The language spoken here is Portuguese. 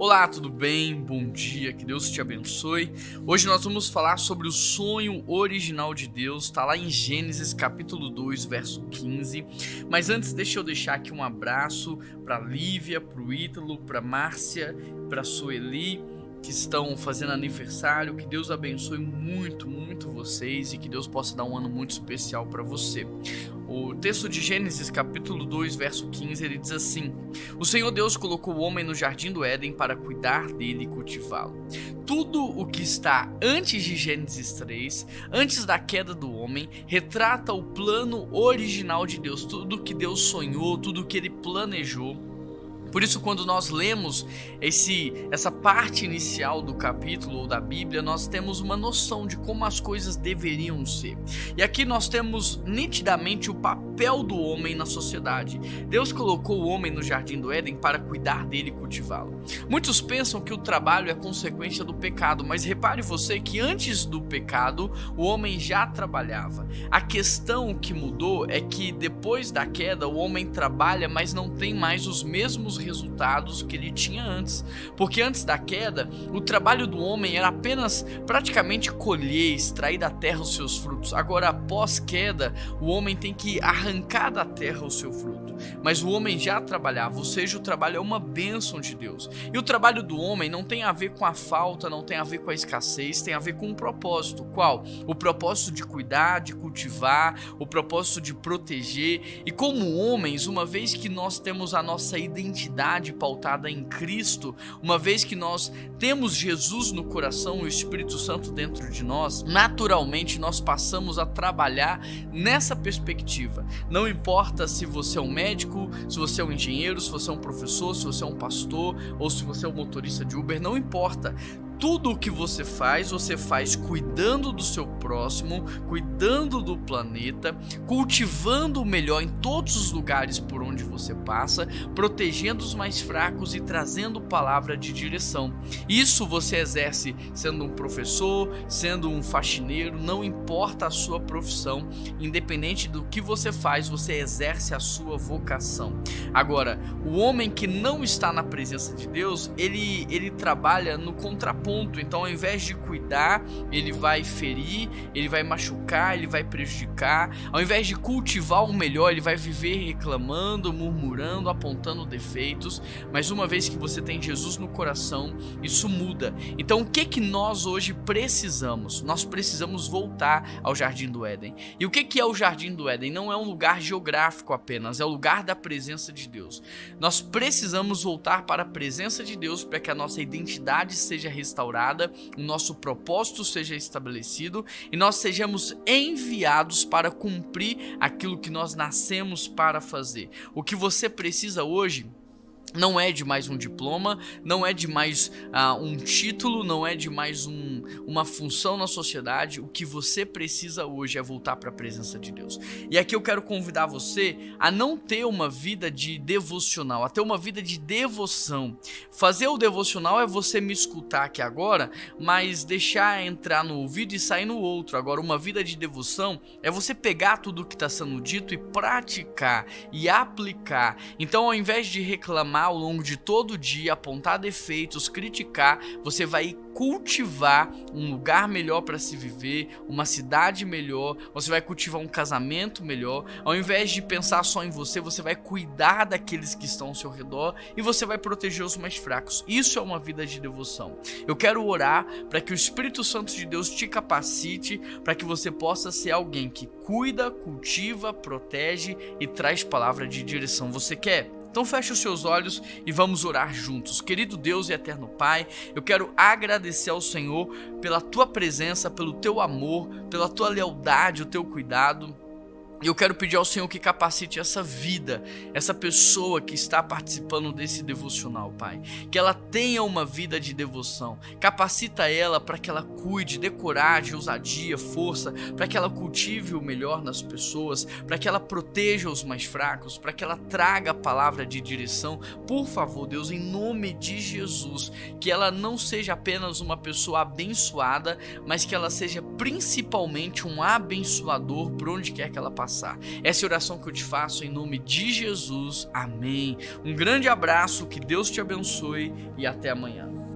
Olá, tudo bem? Bom dia, que Deus te abençoe. Hoje nós vamos falar sobre o sonho original de Deus, está lá em Gênesis capítulo 2, verso 15. Mas antes, deixa eu deixar aqui um abraço para Lívia, para o Ítalo, para Márcia, para Sueli que estão fazendo aniversário. Que Deus abençoe muito, muito vocês e que Deus possa dar um ano muito especial para você. O texto de Gênesis, capítulo 2, verso 15, ele diz assim: O Senhor Deus colocou o homem no jardim do Éden para cuidar dele e cultivá-lo. Tudo o que está antes de Gênesis 3, antes da queda do homem, retrata o plano original de Deus, tudo que Deus sonhou, tudo que ele planejou por isso, quando nós lemos esse, essa parte inicial do capítulo ou da Bíblia, nós temos uma noção de como as coisas deveriam ser. E aqui nós temos nitidamente o papel do homem na sociedade. Deus colocou o homem no jardim do Éden para cuidar dele e cultivá-lo. Muitos pensam que o trabalho é consequência do pecado, mas repare você que antes do pecado o homem já trabalhava. A questão que mudou é que depois da queda o homem trabalha, mas não tem mais os mesmos resultados que ele tinha antes. Porque antes da queda, o trabalho do homem era apenas praticamente colher, extrair da terra os seus frutos. Agora, após queda, o homem tem que arrancar da terra o seu fruto. Mas o homem já trabalhava, ou seja, o trabalho é uma bênção de Deus. E o trabalho do homem não tem a ver com a falta, não tem a ver com a escassez, tem a ver com um propósito. Qual? O propósito de cuidar, de cultivar, o propósito de proteger. E como homens, uma vez que nós temos a nossa identidade, pautada em Cristo, uma vez que nós temos Jesus no coração e o Espírito Santo dentro de nós, naturalmente nós passamos a trabalhar nessa perspectiva. Não importa se você é um médico, se você é um engenheiro, se você é um professor, se você é um pastor ou se você é um motorista de Uber, não importa tudo o que você faz, você faz cuidando do seu próximo, cuidando do planeta, cultivando o melhor em todos os lugares por onde você passa, protegendo os mais fracos e trazendo palavra de direção. Isso você exerce sendo um professor, sendo um faxineiro, não importa a sua profissão, independente do que você faz, você exerce a sua vocação. Agora, o homem que não está na presença de Deus, ele ele trabalha no contraponto ponto. Então, ao invés de cuidar, ele vai ferir, ele vai machucar, ele vai prejudicar. Ao invés de cultivar o melhor, ele vai viver reclamando, murmurando, apontando defeitos. Mas uma vez que você tem Jesus no coração, isso muda. Então, o que que nós hoje precisamos? Nós precisamos voltar ao jardim do Éden. E o que que é o jardim do Éden? Não é um lugar geográfico apenas, é o lugar da presença de Deus. Nós precisamos voltar para a presença de Deus para que a nossa identidade seja restaurada restaurada, o nosso propósito seja estabelecido e nós sejamos enviados para cumprir aquilo que nós nascemos para fazer. O que você precisa hoje não é de mais um diploma, não é de mais uh, um título, não é de mais um, uma função na sociedade. O que você precisa hoje é voltar para a presença de Deus. E aqui eu quero convidar você a não ter uma vida de devocional, a ter uma vida de devoção. Fazer o devocional é você me escutar aqui agora, mas deixar entrar no ouvido e sair no outro. Agora, uma vida de devoção é você pegar tudo o que está sendo dito e praticar e aplicar. Então, ao invés de reclamar, ao longo de todo o dia, apontar defeitos, criticar, você vai cultivar um lugar melhor para se viver, uma cidade melhor, você vai cultivar um casamento melhor. Ao invés de pensar só em você, você vai cuidar daqueles que estão ao seu redor e você vai proteger os mais fracos. Isso é uma vida de devoção. Eu quero orar para que o Espírito Santo de Deus te capacite para que você possa ser alguém que cuida, cultiva, protege e traz palavra de direção. Você quer? Então feche os seus olhos e vamos orar juntos. Querido Deus e eterno Pai, eu quero agradecer ao Senhor pela tua presença, pelo teu amor, pela tua lealdade, o teu cuidado. E eu quero pedir ao Senhor que capacite essa vida, essa pessoa que está participando desse devocional, Pai. Que ela tenha uma vida de devoção. Capacita ela para que ela cuide, dê coragem, ousadia, força, para que ela cultive o melhor nas pessoas, para que ela proteja os mais fracos, para que ela traga a palavra de direção. Por favor, Deus, em nome de Jesus, que ela não seja apenas uma pessoa abençoada, mas que ela seja principalmente um abençoador por onde quer que ela passe passar. Essa é a oração que eu te faço em nome de Jesus. Amém. Um grande abraço, que Deus te abençoe e até amanhã.